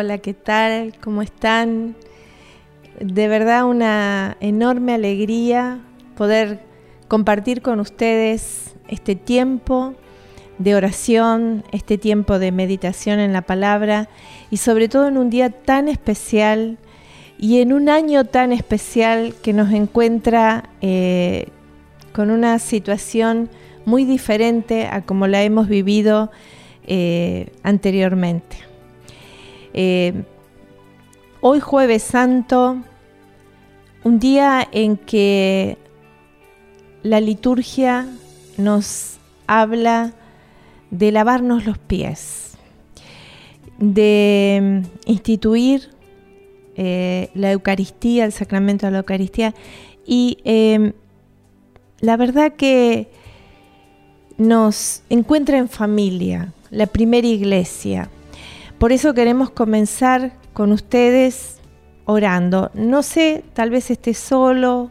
Hola, ¿qué tal? ¿Cómo están? De verdad una enorme alegría poder compartir con ustedes este tiempo de oración, este tiempo de meditación en la palabra y sobre todo en un día tan especial y en un año tan especial que nos encuentra eh, con una situación muy diferente a como la hemos vivido eh, anteriormente. Eh, hoy jueves santo, un día en que la liturgia nos habla de lavarnos los pies, de instituir eh, la Eucaristía, el sacramento de la Eucaristía. Y em, la verdad que nos encuentra en familia, la primera iglesia, por eso queremos comenzar con ustedes orando. No sé, tal vez estés solo,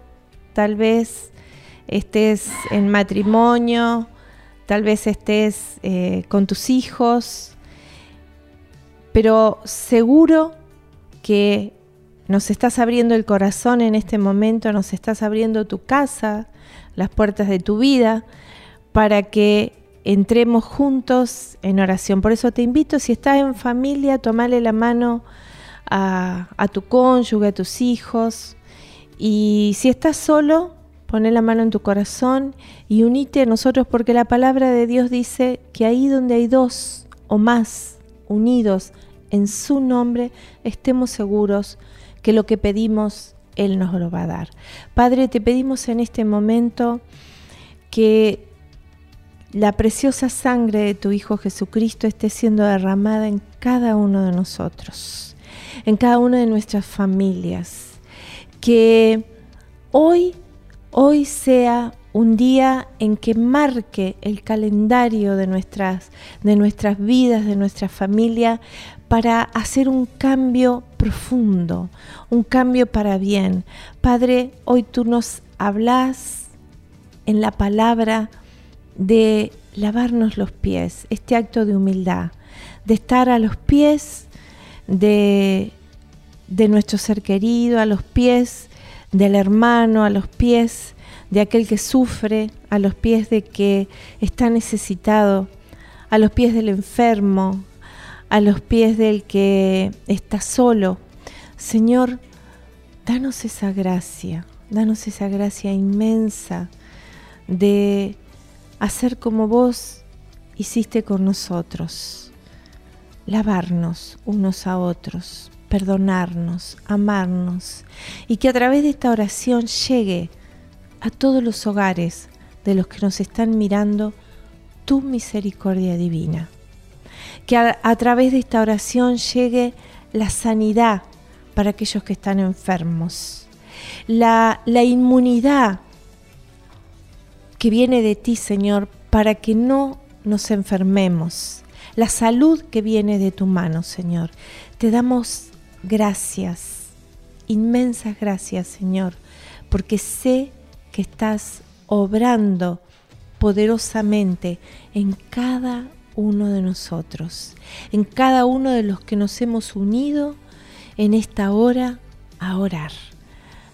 tal vez estés en matrimonio, tal vez estés eh, con tus hijos, pero seguro que nos estás abriendo el corazón en este momento, nos estás abriendo tu casa, las puertas de tu vida, para que entremos juntos en oración. Por eso te invito, si estás en familia, tomale la mano a, tu cónyuge, a tus hijos. Y si estás solo, poné la mano en tu corazón y unite a nosotros porque la palabra de Dios dice que ahí donde hay dos o más unidos en su nombre, estemos seguros que lo que pedimos, Él nos lo va a dar. Padre, te pedimos en este momento que la preciosa sangre de tu Hijo Jesucristo esté siendo derramada en cada uno de nosotros, en cada una de nuestras familias. Que hoy, hoy sea un día en que marque el calendario de nuestras, de nuestras vidas, de nuestra familia, para hacer un cambio profundo, un cambio para bien. Padre, hoy tú nos hablas en la palabra de lavarnos los pies, este acto de humildad, de estar a los pies de, de nuestro ser querido, a los pies del hermano, a los pies de aquel que sufre, a los pies de que está necesitado, a los pies del enfermo, a los pies del que está solo. Señor, danos esa gracia, danos esa gracia inmensa de hacer como vos hiciste con nosotros, lavarnos unos a otros, perdonarnos, amarnos, y que a través de esta oración llegue a todos los hogares de los que nos están mirando tu misericordia divina. Que a, través de esta oración llegue la sanidad para aquellos que están enfermos, la, la inmunidad que viene de ti, Señor, para que no nos enfermemos. La salud que viene de tu mano, Señor. Te damos gracias, inmensas gracias, Señor, porque sé que estás obrando poderosamente en cada uno de nosotros, en cada uno de los que nos hemos unido en esta hora a orar.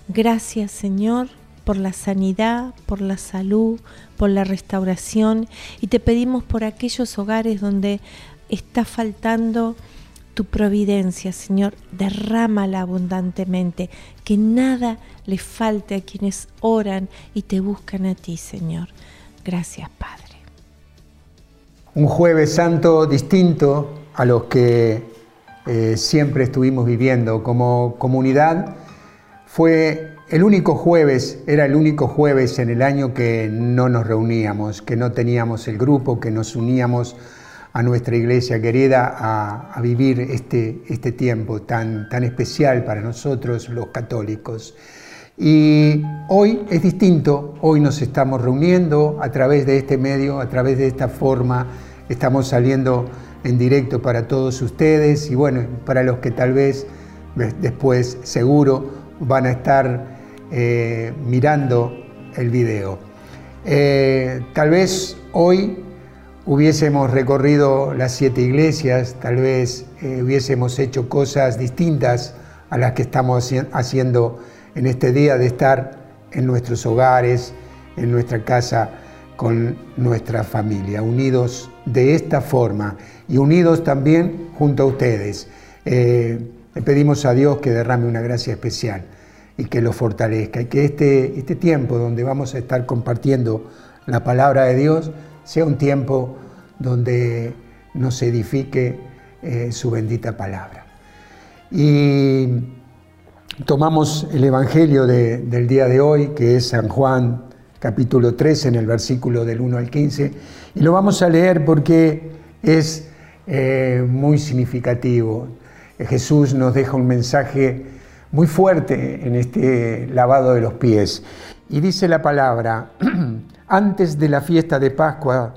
Gracias, Señor por la sanidad, por la salud, por la restauración y te pedimos por aquellos hogares donde está faltando tu providencia, Señor, derrámala abundantemente, que nada le falte a quienes oran y te buscan a ti, Señor. Gracias, Padre. Un jueves santo distinto a los que eh, siempre estuvimos viviendo como comunidad. Fue el único jueves, era el único jueves en el año que no nos reuníamos, que no teníamos el grupo, que nos uníamos a nuestra iglesia querida a, vivir este, este tiempo tan, tan especial para nosotros los católicos. Y hoy es distinto, hoy nos estamos reuniendo a través de este medio, a través de esta forma, estamos saliendo en directo para todos ustedes y bueno, para los que tal vez después seguro van a estar eh, mirando el video. Eh, tal vez hoy hubiésemos recorrido las siete iglesias, tal vez eh, hubiésemos hecho cosas distintas a las que estamos haciendo en este día de estar en nuestros hogares, en nuestra casa, con nuestra familia, unidos de esta forma y unidos también junto a ustedes. Le pedimos a Dios que derrame una gracia especial y que lo fortalezca y que este, este tiempo donde vamos a estar compartiendo la palabra de Dios sea un tiempo donde nos edifique eh, su bendita palabra. Y tomamos el Evangelio del día de hoy, que es San Juan capítulo 3, en el versículo del 1 al 15, y lo vamos a leer porque es eh, muy significativo. Jesús nos deja un mensaje muy fuerte en este lavado de los pies. Y dice la palabra, antes de la fiesta de Pascua,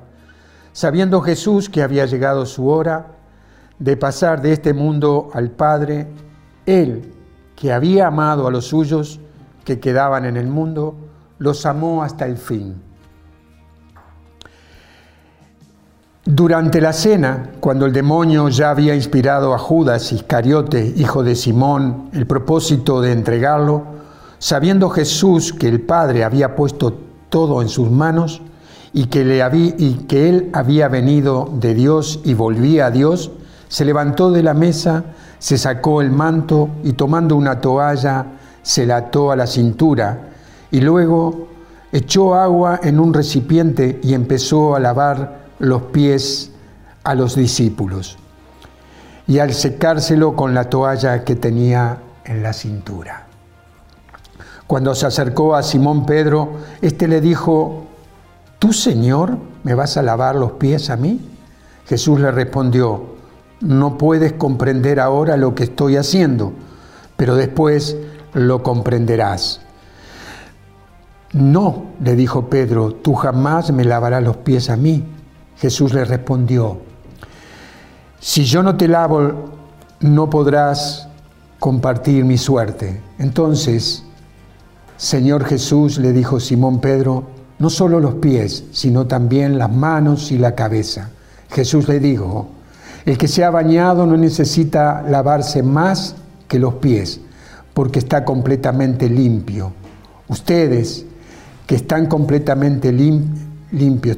sabiendo Jesús que había llegado su hora de pasar de este mundo al Padre, Él, que había amado a los suyos que quedaban en el mundo, los amó hasta el fin. Durante la cena, cuando el demonio ya había inspirado a Judas Iscariote, hijo de Simón, el propósito de entregarlo, sabiendo Jesús que el Padre había puesto todo en sus manos, y que, él había venido de Dios y volvía a Dios, se levantó de la mesa, se sacó el manto y tomando una toalla se la ató a la cintura y luego echó agua en un recipiente y empezó a lavar los pies a los discípulos y al secárselo con la toalla que tenía en la cintura. Cuando se acercó a Simón Pedro, éste le dijo, ¿Tú, Señor, me vas a lavar los pies a mí? Jesús le respondió, no puedes comprender ahora lo que estoy haciendo, pero después lo comprenderás. No, le dijo Pedro, tú jamás me lavarás los pies a mí. Jesús le respondió, si yo no te lavo, no podrás compartir mi suerte. Entonces, Señor Jesús, le dijo Simón Pedro, no solo los pies, sino también las manos y la cabeza. Jesús le dijo, el que se ha bañado no necesita lavarse más que los pies, porque está completamente limpio. Ustedes, que están completamente limpios,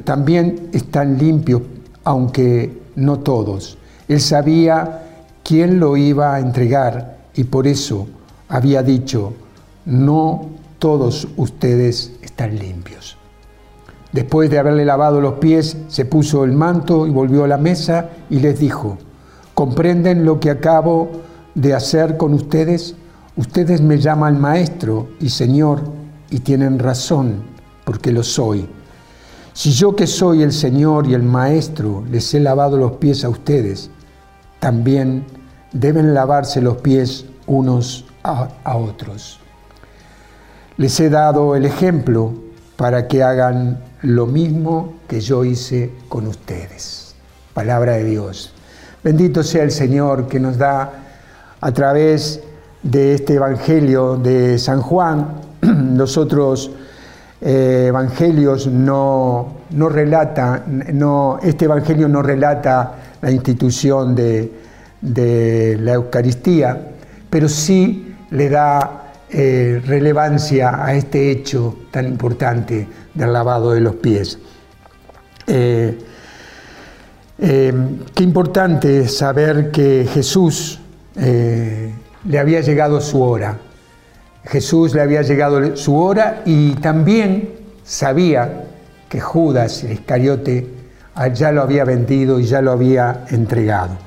también están limpios, aunque no todos. Él sabía quién lo iba a entregar y por eso había dicho, no todos ustedes están limpios. Después de haberle lavado los pies, se puso el manto y volvió a la mesa y les dijo, ¿comprenden lo que acabo de hacer con ustedes? Ustedes me llaman maestro y señor y tienen razón porque lo soy. Si yo que soy el Señor y el Maestro les he lavado los pies a ustedes, también deben lavarse los pies unos a, otros. Les he dado el ejemplo para que hagan lo mismo que yo hice con ustedes. Palabra de Dios. Bendito sea el Señor que nos da a través de este Evangelio de San Juan. Los otros eh, evangelios no, no relata, no, este Evangelio no relata la institución de, de la Eucaristía, pero sí le da eh, relevancia a este hecho tan importante del lavado de los pies. Eh, qué importante saber que Jesús le había llegado su hora. Jesús le había llegado su hora y también sabía que Judas, el Iscariote, ya lo había vendido y ya lo había entregado.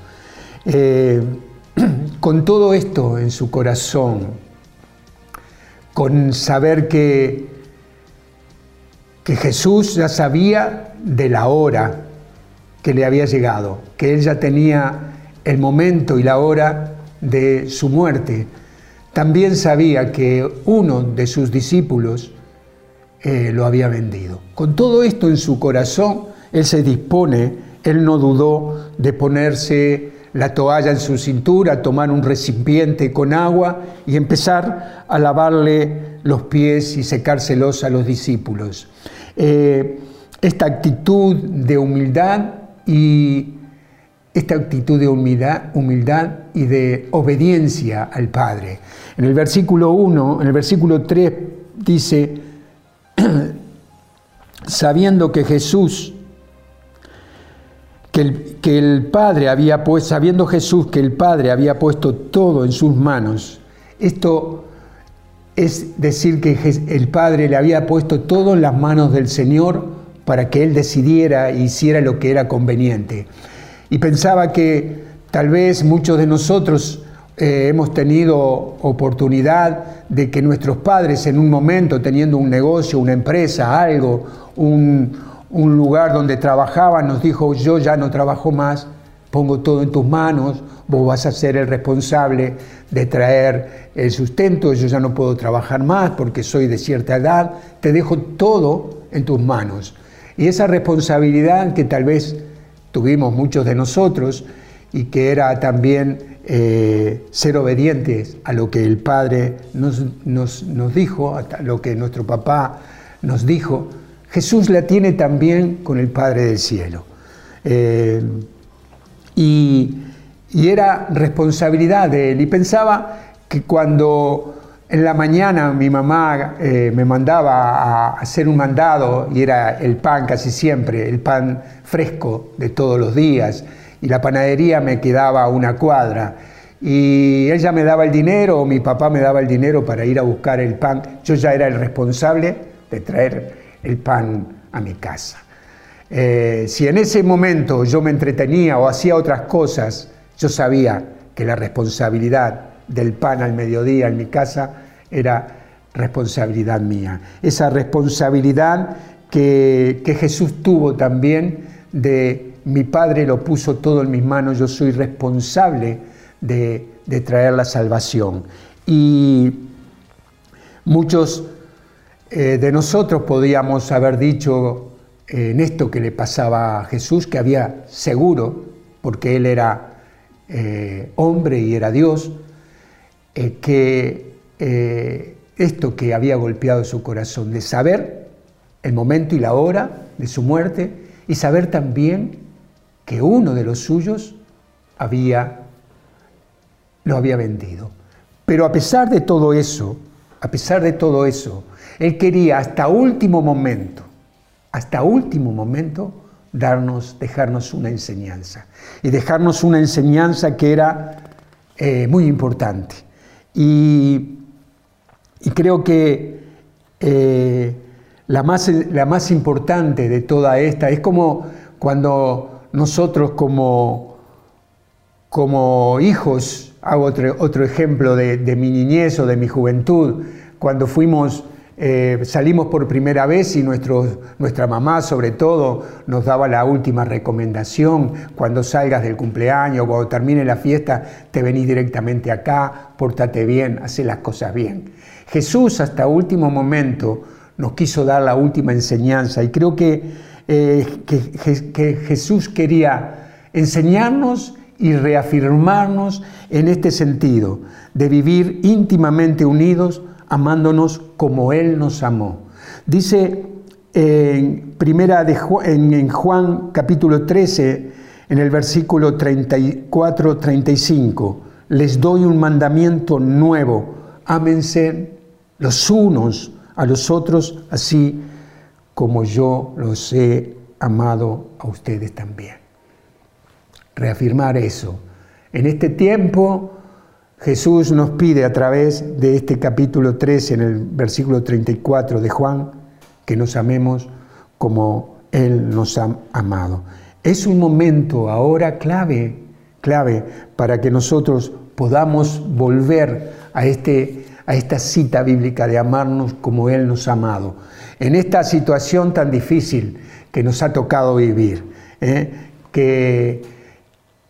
con todo esto en su corazón, con saber que, que Jesús ya sabía de la hora que le había llegado, que él ya tenía el momento y la hora de su muerte. También sabía que uno de sus discípulos eh, lo había vendido. Con todo esto en su corazón, él se dispone, él no dudó de ponerse la toalla en su cintura, tomar un recipiente con agua y empezar a lavarle los pies y secárselos a los discípulos. Eh, esta actitud de humildad y esta actitud de humildad, humildad y de obediencia al Padre. En el versículo 1, en el versículo 3 dice, sabiendo que Jesús, que el, Padre había puesto, sabiendo Jesús que el Padre había puesto todo en sus manos, esto es decir que el Padre le había puesto todo en las manos del Señor para que Él decidiera e hiciera lo que era conveniente. Y pensaba que tal vez muchos de nosotros eh, hemos tenido oportunidad de que nuestros padres en un momento, teniendo un negocio, una empresa, algo, un, un lugar donde trabajaban, nos dijo, yo ya no trabajo más, pongo todo en tus manos, vos vas a ser el responsable de traer el sustento, yo ya no puedo trabajar más porque soy de cierta edad, te dejo todo en tus manos. Y esa responsabilidad que tal vez tuvimos muchos de nosotros y que era también eh, ser obedientes a lo que el Padre nos, nos, dijo, a lo que nuestro papá nos dijo, Jesús la tiene también con el Padre del cielo. Eh, y, y era responsabilidad de él. Y pensaba que cuando en la mañana mi mamá eh, me mandaba a hacer un mandado y era el pan casi siempre, el pan fresco de todos los días, y la panadería me quedaba a una cuadra. Y ella me daba el dinero o mi papá me daba el dinero para ir a buscar el pan. Yo ya era el responsable de traer el pan a mi casa. Eh, si en ese momento yo me entretenía o hacía otras cosas, yo sabía que la responsabilidad del pan al mediodía en mi casa era responsabilidad mía. Esa responsabilidad que, Jesús tuvo también de mi Padre lo puso todo en mis manos, yo soy responsable de, traer la salvación. Y muchos eh, de nosotros podíamos haber dicho en esto que le pasaba a Jesús, que había seguro, porque Él era eh, hombre y era Dios, que eh, esto que había golpeado su corazón, de saber el momento y la hora de su muerte y saber también que uno de los suyos había, lo había vendido. Pero a pesar de todo eso, a pesar de todo eso, él quería hasta último momento, hasta último momento, darnos, dejarnos una enseñanza. Y dejarnos una enseñanza que era eh, muy importante. Y, creo que eh, la, más, la más importante de toda esta es como cuando nosotros como, como hijos, hago otro, otro ejemplo de, de mi niñez o de mi juventud, cuando fuimos eh, salimos por primera vez y nuestra mamá sobre todo nos daba la última recomendación, cuando salgas del cumpleaños, cuando termine la fiesta, te venís directamente acá, pórtate bien, hace las cosas bien. Jesús hasta último momento nos quiso dar la última enseñanza y creo que, eh, que Jesús quería enseñarnos y reafirmarnos en este sentido, de vivir íntimamente unidos amándonos como Él nos amó. Dice en, primera de Juan, en Juan capítulo 13, en el versículo 34-35, les doy un mandamiento nuevo, ámense los unos a los otros, así como yo los he amado a ustedes también. Reafirmar eso. En este tiempo Jesús nos pide a través de este capítulo 13, en el versículo 34 de Juan, que nos amemos como Él nos ha amado. Es un momento ahora clave, clave para que nosotros podamos volver a, este, a esta cita bíblica de amarnos como Él nos ha amado. En esta situación tan difícil que nos ha tocado vivir, ¿eh? que,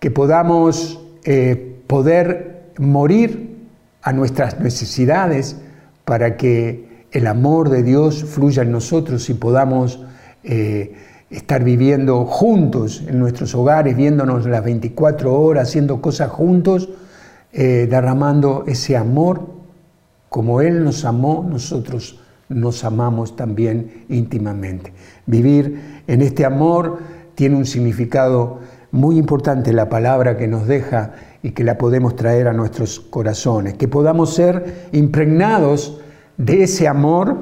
que podamos eh, poder morir a nuestras necesidades para que el amor de Dios fluya en nosotros y podamos eh, estar viviendo juntos en nuestros hogares, viéndonos las 24 horas, haciendo cosas juntos, eh, derramando ese amor como Él nos amó, nosotros nos amamos también íntimamente. Vivir en este amor tiene un significado muy importante, la palabra que nos deja y que la podemos traer a nuestros corazones, que podamos ser impregnados de ese amor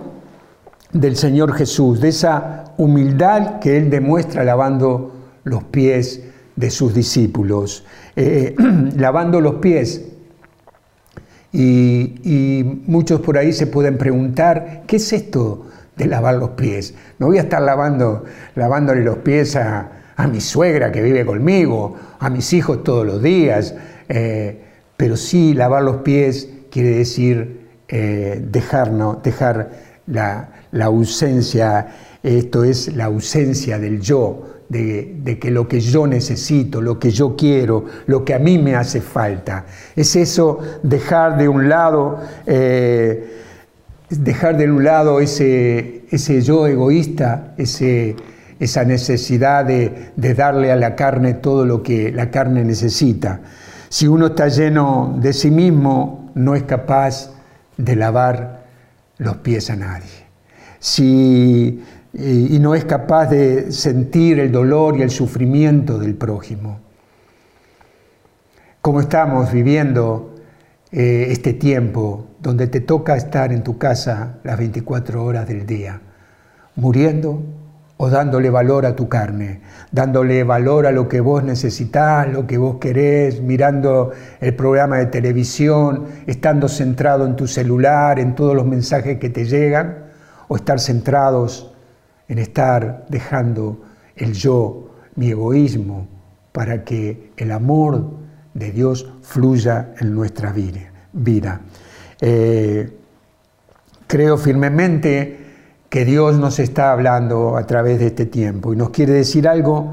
del Señor Jesús, de esa humildad que Él demuestra lavando los pies de sus discípulos, eh, lavando los pies. Y, muchos por ahí se pueden preguntar, ¿qué es esto de lavar los pies? No voy a estar lavando, lavándole los pies a, mi suegra que vive conmigo, a mis hijos todos los días, eh, pero sí lavar los pies quiere decir eh, dejar, la, la ausencia, esto es la ausencia del yo, de, que lo que yo necesito, lo que yo quiero, lo que a mí me hace falta. Es eso, dejar de un lado, eh, dejar de un lado ese, ese yo egoísta, ese, esa necesidad de, de darle a la carne todo lo que la carne necesita. Si uno está lleno de sí mismo, no es capaz de lavar los pies a nadie. Si y no es capaz de sentir el dolor y el sufrimiento del prójimo. Como estamos viviendo eh, este tiempo donde te toca estar en tu casa las 24 horas del día, muriendo o dándole valor a tu carne, dándole valor a lo que vos necesitás, lo que vos querés, mirando el programa de televisión, estando centrado en tu celular, en todos los mensajes que te llegan, o estar centrados en estar dejando el yo, mi egoísmo, para que el amor de Dios fluya en nuestra vida. Eh, creo firmemente que Dios nos está hablando a través de este tiempo y nos quiere decir algo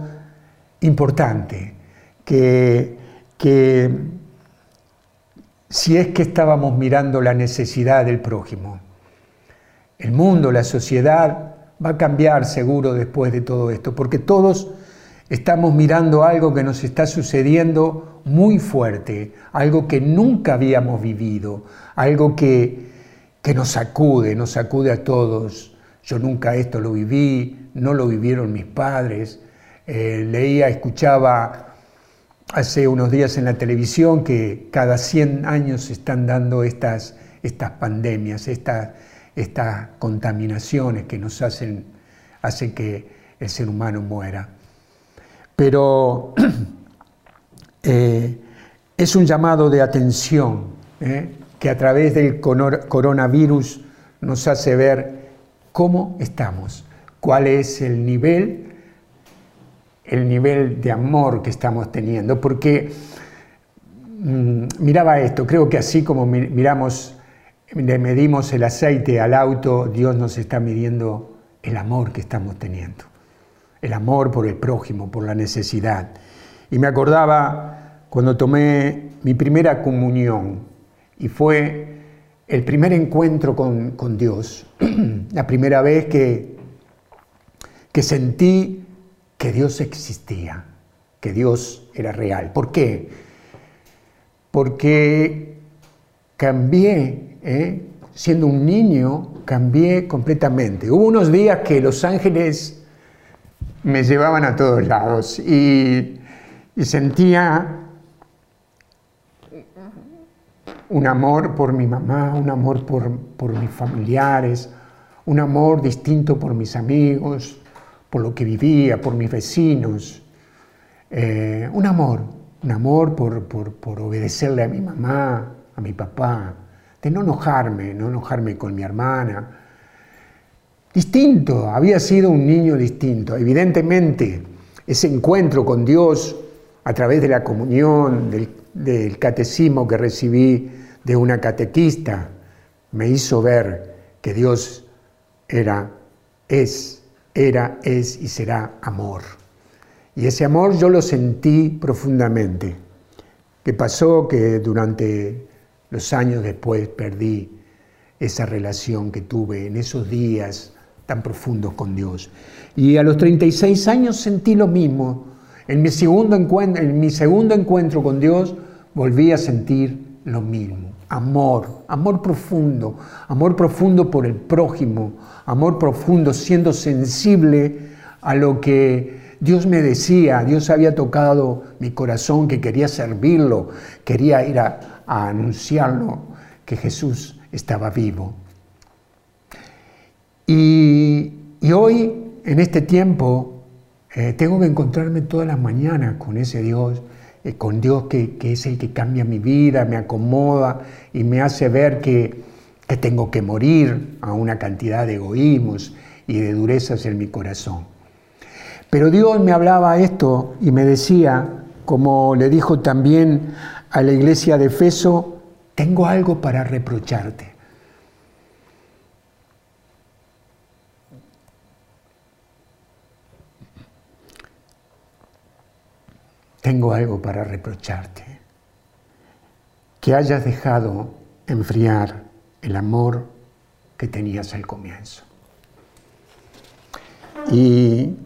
importante, que, si es que estábamos mirando la necesidad del prójimo, el mundo, la sociedad, va a cambiar seguro después de todo esto, porque todos estamos mirando algo que nos está sucediendo muy fuerte, algo que nunca habíamos vivido, algo que, que nos sacude, nos sacude a todos. Yo nunca esto lo viví, no lo vivieron mis padres. Eh, leía, escuchaba hace unos días en la televisión que cada 100 años se están dando estas, estas pandemias, estas estas contaminaciones que nos hacen, hace que el ser humano muera. Pero eh, es un llamado de atención eh, que a través del coronavirus nos hace ver cómo estamos, cuál es el nivel, el nivel de amor que estamos teniendo. Porque mm, miraba esto, creo que así como miramos le medimos el aceite al auto, Dios nos está midiendo el amor que estamos teniendo, el amor por el prójimo, por la necesidad. Y me acordaba cuando tomé mi primera comunión y fue el primer encuentro con, Dios, la primera vez que, que sentí que Dios existía, que Dios era real. ¿Por qué? Porque cambié ¿eh? siendo un niño, cambié completamente. Hubo unos días que los ángeles me llevaban a todos lados y, sentía un amor por mi mamá, un amor por, mis familiares, un amor distinto por mis amigos, por lo que vivía, por mis vecinos. Eh, un amor, un amor por, por obedecerle a mi mamá, a mi papá, de no enojarme, no enojarme con mi hermana. Distinto, había sido un niño distinto. Evidentemente, ese encuentro con Dios a través de la comunión, del, catecismo que recibí de una catequista, me hizo ver que Dios era, es, era, es y será amor. Y ese amor yo lo sentí profundamente. ¿Qué pasó? Que durante los años después perdí esa relación que tuve en esos días tan profundos con Dios. Y a los 36 años sentí lo mismo. En mi segundo encuentro, en mi segundo encuentro con Dios volví a sentir lo mismo. Amor, amor profundo, amor profundo por el prójimo, amor profundo siendo sensible a lo que Dios me decía, Dios había tocado mi corazón, que quería servirlo, quería ir a, anunciarlo, que Jesús estaba vivo. Y, hoy, en este tiempo, eh, tengo que encontrarme todas las mañanas con ese Dios eh, con Dios que, es el que cambia mi vida, me acomoda y me hace ver que, que tengo que morir a una cantidad de egoísmos y de durezas en mi corazón. Pero Dios me hablaba esto y me decía, como le dijo también a la iglesia de Efeso, tengo algo para reprocharte. Tengo algo para reprocharte. Que hayas dejado enfriar el amor que tenías al comienzo. Y,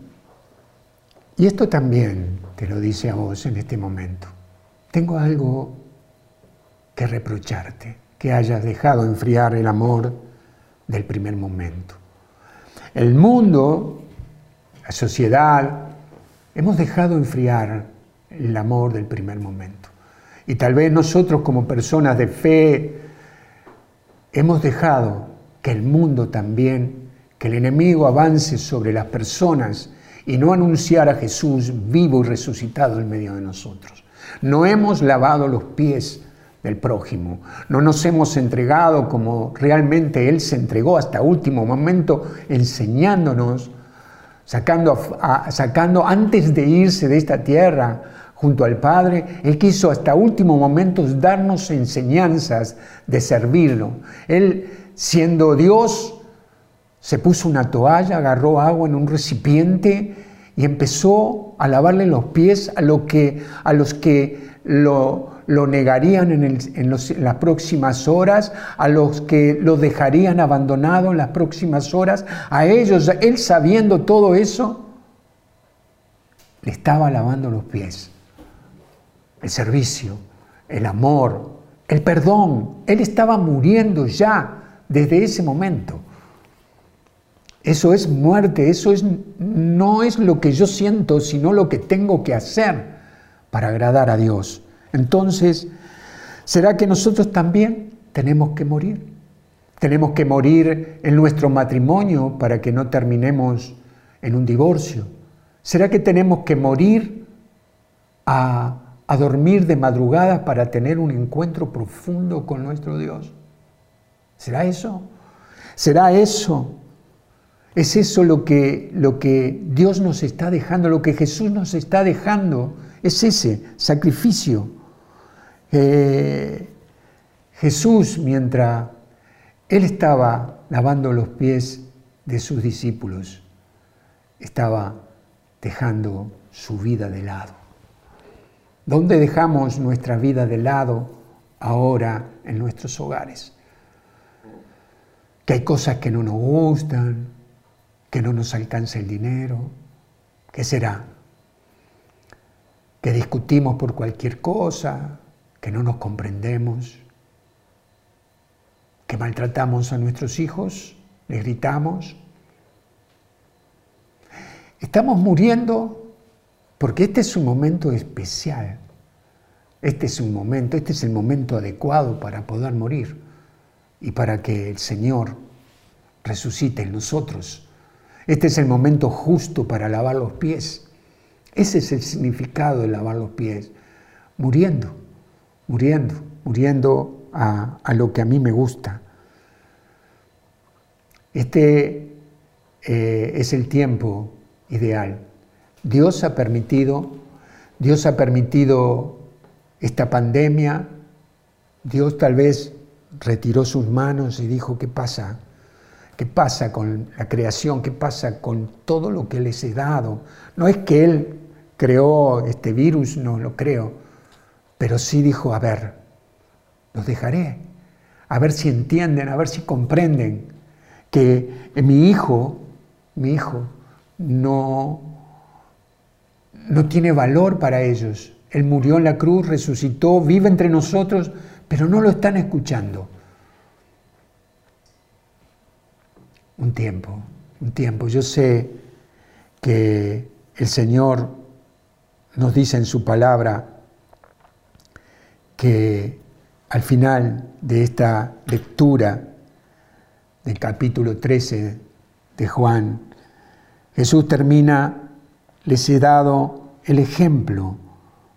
y esto también te lo dice a vos en este momento. Tengo algo que reprocharte, que hayas dejado enfriar el amor del primer momento. El mundo, la sociedad, hemos dejado enfriar el amor del primer momento. Y tal vez nosotros como personas de fe hemos dejado que el mundo también, que el enemigo avance sobre las personas y no anunciar a Jesús vivo y resucitado en medio de nosotros. No hemos lavado los pies del prójimo, no nos hemos entregado como realmente Él se entregó hasta último momento, enseñándonos, sacando, sacando antes de irse de esta tierra junto al Padre, Él quiso hasta últimos momentos darnos enseñanzas de servirlo. Él, siendo Dios, se puso una toalla, agarró agua en un recipiente y empezó a lavarle los pies a, que, a los que lo, negarían en, las próximas horas, a los que lo dejarían abandonado en las próximas horas, a ellos, él sabiendo todo eso, le estaba lavando los pies el servicio, el amor, el perdón. Él estaba muriendo ya desde ese momento. Eso es muerte, eso es, no es lo que yo siento, sino lo que tengo que hacer para agradar a Dios. Entonces, ¿será que nosotros también tenemos que morir? Tenemos que morir en nuestro matrimonio para que no terminemos en un divorcio. ¿Será que tenemos que morir a a dormir de madrugada para tener un encuentro profundo con nuestro Dios. ¿Será eso? ¿Será eso? ¿Es eso lo que, lo que Dios nos está dejando, lo que Jesús nos está dejando? Es ese sacrificio. Eh, Jesús, mientras Él estaba lavando los pies de sus discípulos, estaba dejando su vida de lado. ¿Dónde dejamos nuestra vida de lado ahora en nuestros hogares? Que hay cosas que no nos gustan, que no nos alcanza el dinero. ¿Qué será? Que discutimos por cualquier cosa, que no nos comprendemos, que maltratamos a nuestros hijos, les gritamos. Estamos muriendo porque este es un momento especial. Este es un momento, este es el momento adecuado para poder morir y para que el Señor resucite en nosotros. Este es el momento justo para lavar los pies. Ese es el significado de lavar los pies. Muriendo, muriendo, muriendo a, lo que a mí me gusta. Este eh, es el tiempo ideal Dios ha permitido, Dios ha permitido esta pandemia, Dios tal vez retiró sus manos y dijo, ¿qué pasa? ¿Qué pasa con la creación? ¿Qué pasa con todo lo que les he dado? No es que Él creó este virus, no lo creo, pero sí dijo, a ver, los dejaré, a ver si entienden, a ver si comprenden que mi hijo, mi hijo, no no tiene valor para ellos. Él murió en la cruz, resucitó, vive entre nosotros, pero no lo están escuchando. Un tiempo, un tiempo. Yo sé que el Señor nos dice en su palabra que al final de esta lectura del capítulo 13 de Juan, Jesús termina, les he dado el ejemplo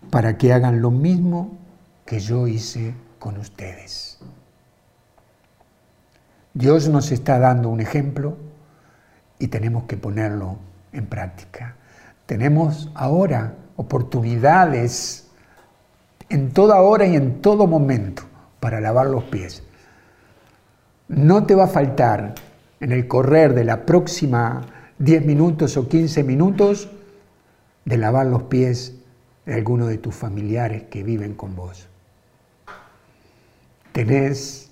para que hagan lo mismo que yo hice con ustedes. Dios nos está dando un ejemplo y tenemos que ponerlo en práctica. Tenemos ahora oportunidades en toda hora y en todo momento para lavar los pies. No te va a faltar en el correr de la próxima 10 minutos o 15 minutos de lavar los pies de alguno de tus familiares que viven con vos. Tenés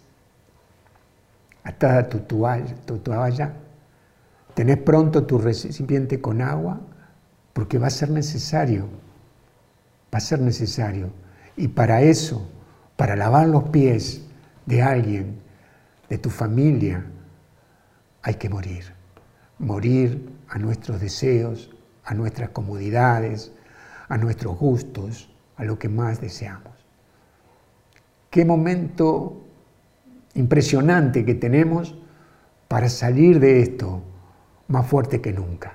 atada tu toalla, tu tenés pronto tu recipiente con agua, porque va a ser necesario, va a ser necesario. Y para eso, para lavar los pies de alguien, de tu familia, hay que morir. Morir a nuestros deseos, a nuestras comodidades, a nuestros gustos, a lo que más deseamos. Qué momento impresionante que tenemos para salir de esto más fuerte que nunca.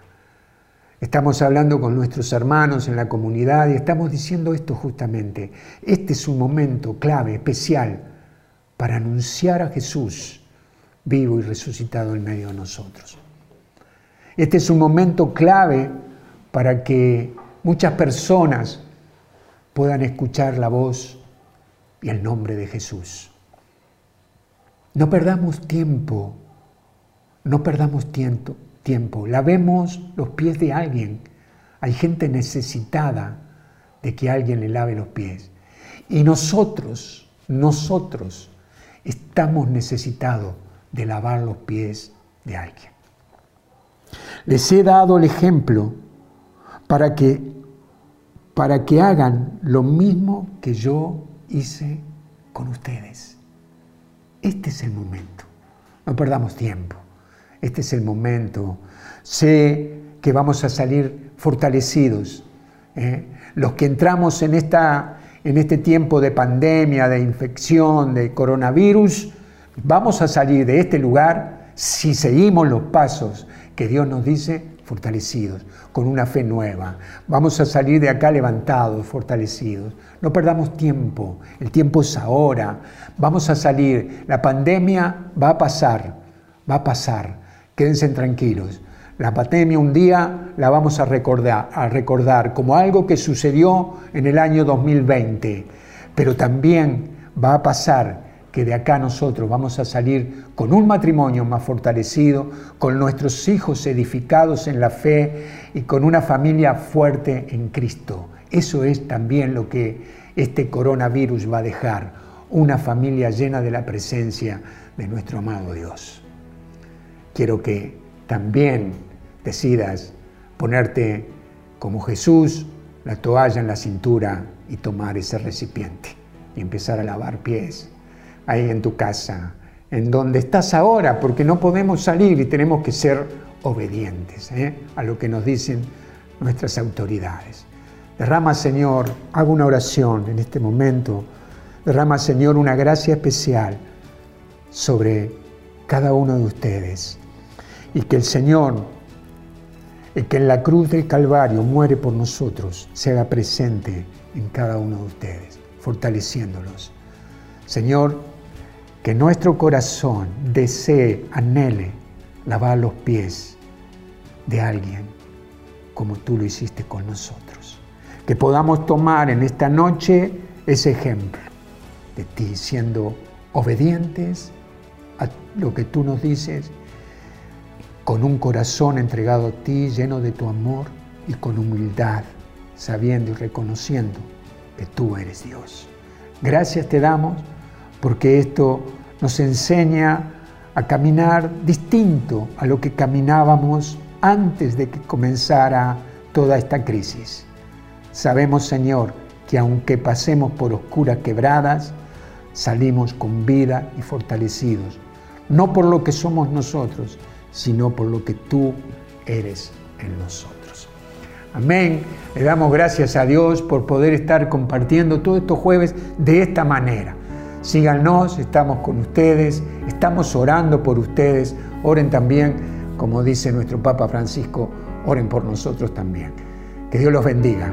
Estamos hablando con nuestros hermanos en la comunidad y estamos diciendo esto justamente. Este es un momento clave, especial, para anunciar a Jesús vivo y resucitado en medio de nosotros. Este es un momento clave para que muchas personas puedan escuchar la voz y el nombre de Jesús. No perdamos tiempo, no perdamos tiempo, tiempo. Lavemos los pies de alguien. Hay gente necesitada de que alguien le lave los pies. Y nosotros, nosotros estamos necesitados de lavar los pies de alguien. Les he dado el ejemplo para que, para que hagan lo mismo que yo hice con ustedes. Este es el momento. No perdamos tiempo. Este es el momento. Sé que vamos a salir fortalecidos. ¿eh? Los que entramos en, esta, en este tiempo de pandemia, de infección, de coronavirus, vamos a salir de este lugar si seguimos los pasos que Dios nos dice fortalecidos, con una fe nueva. Vamos a salir de acá levantados, fortalecidos. No perdamos tiempo, el tiempo es ahora. Vamos a salir, la pandemia va a pasar, va a pasar. Quédense tranquilos. La pandemia un día la vamos a recordar, a recordar como algo que sucedió en el año 2020, pero también va a pasar que de acá nosotros vamos a salir con un matrimonio más fortalecido, con nuestros hijos edificados en la fe y con una familia fuerte en Cristo. Eso es también lo que este coronavirus va a dejar, una familia llena de la presencia de nuestro amado Dios. Quiero que también decidas ponerte como Jesús la toalla en la cintura y tomar ese recipiente y empezar a lavar pies ahí en tu casa, en donde estás ahora, porque no podemos salir y tenemos que ser obedientes ¿eh? a lo que nos dicen nuestras autoridades. Derrama, Señor, hago una oración en este momento. Derrama, Señor, una gracia especial sobre cada uno de ustedes. Y que el Señor, el que en la cruz del Calvario muere por nosotros, se haga presente en cada uno de ustedes, fortaleciéndolos. Señor, que nuestro corazón desee, anhele lavar los pies de alguien como tú lo hiciste con nosotros. Que podamos tomar en esta noche ese ejemplo de ti, siendo obedientes a lo que tú nos dices, con un corazón entregado a ti, lleno de tu amor y con humildad, sabiendo y reconociendo que tú eres Dios. Gracias te damos porque esto nos enseña a caminar distinto a lo que caminábamos antes de que comenzara toda esta crisis. Sabemos, Señor, que aunque pasemos por oscuras quebradas, salimos con vida y fortalecidos, no por lo que somos nosotros, sino por lo que tú eres en nosotros. Amén. Le damos gracias a Dios por poder estar compartiendo todos estos jueves de esta manera. Síganos, estamos con ustedes, estamos orando por ustedes. Oren también, como dice nuestro Papa Francisco, oren por nosotros también. Que Dios los bendiga.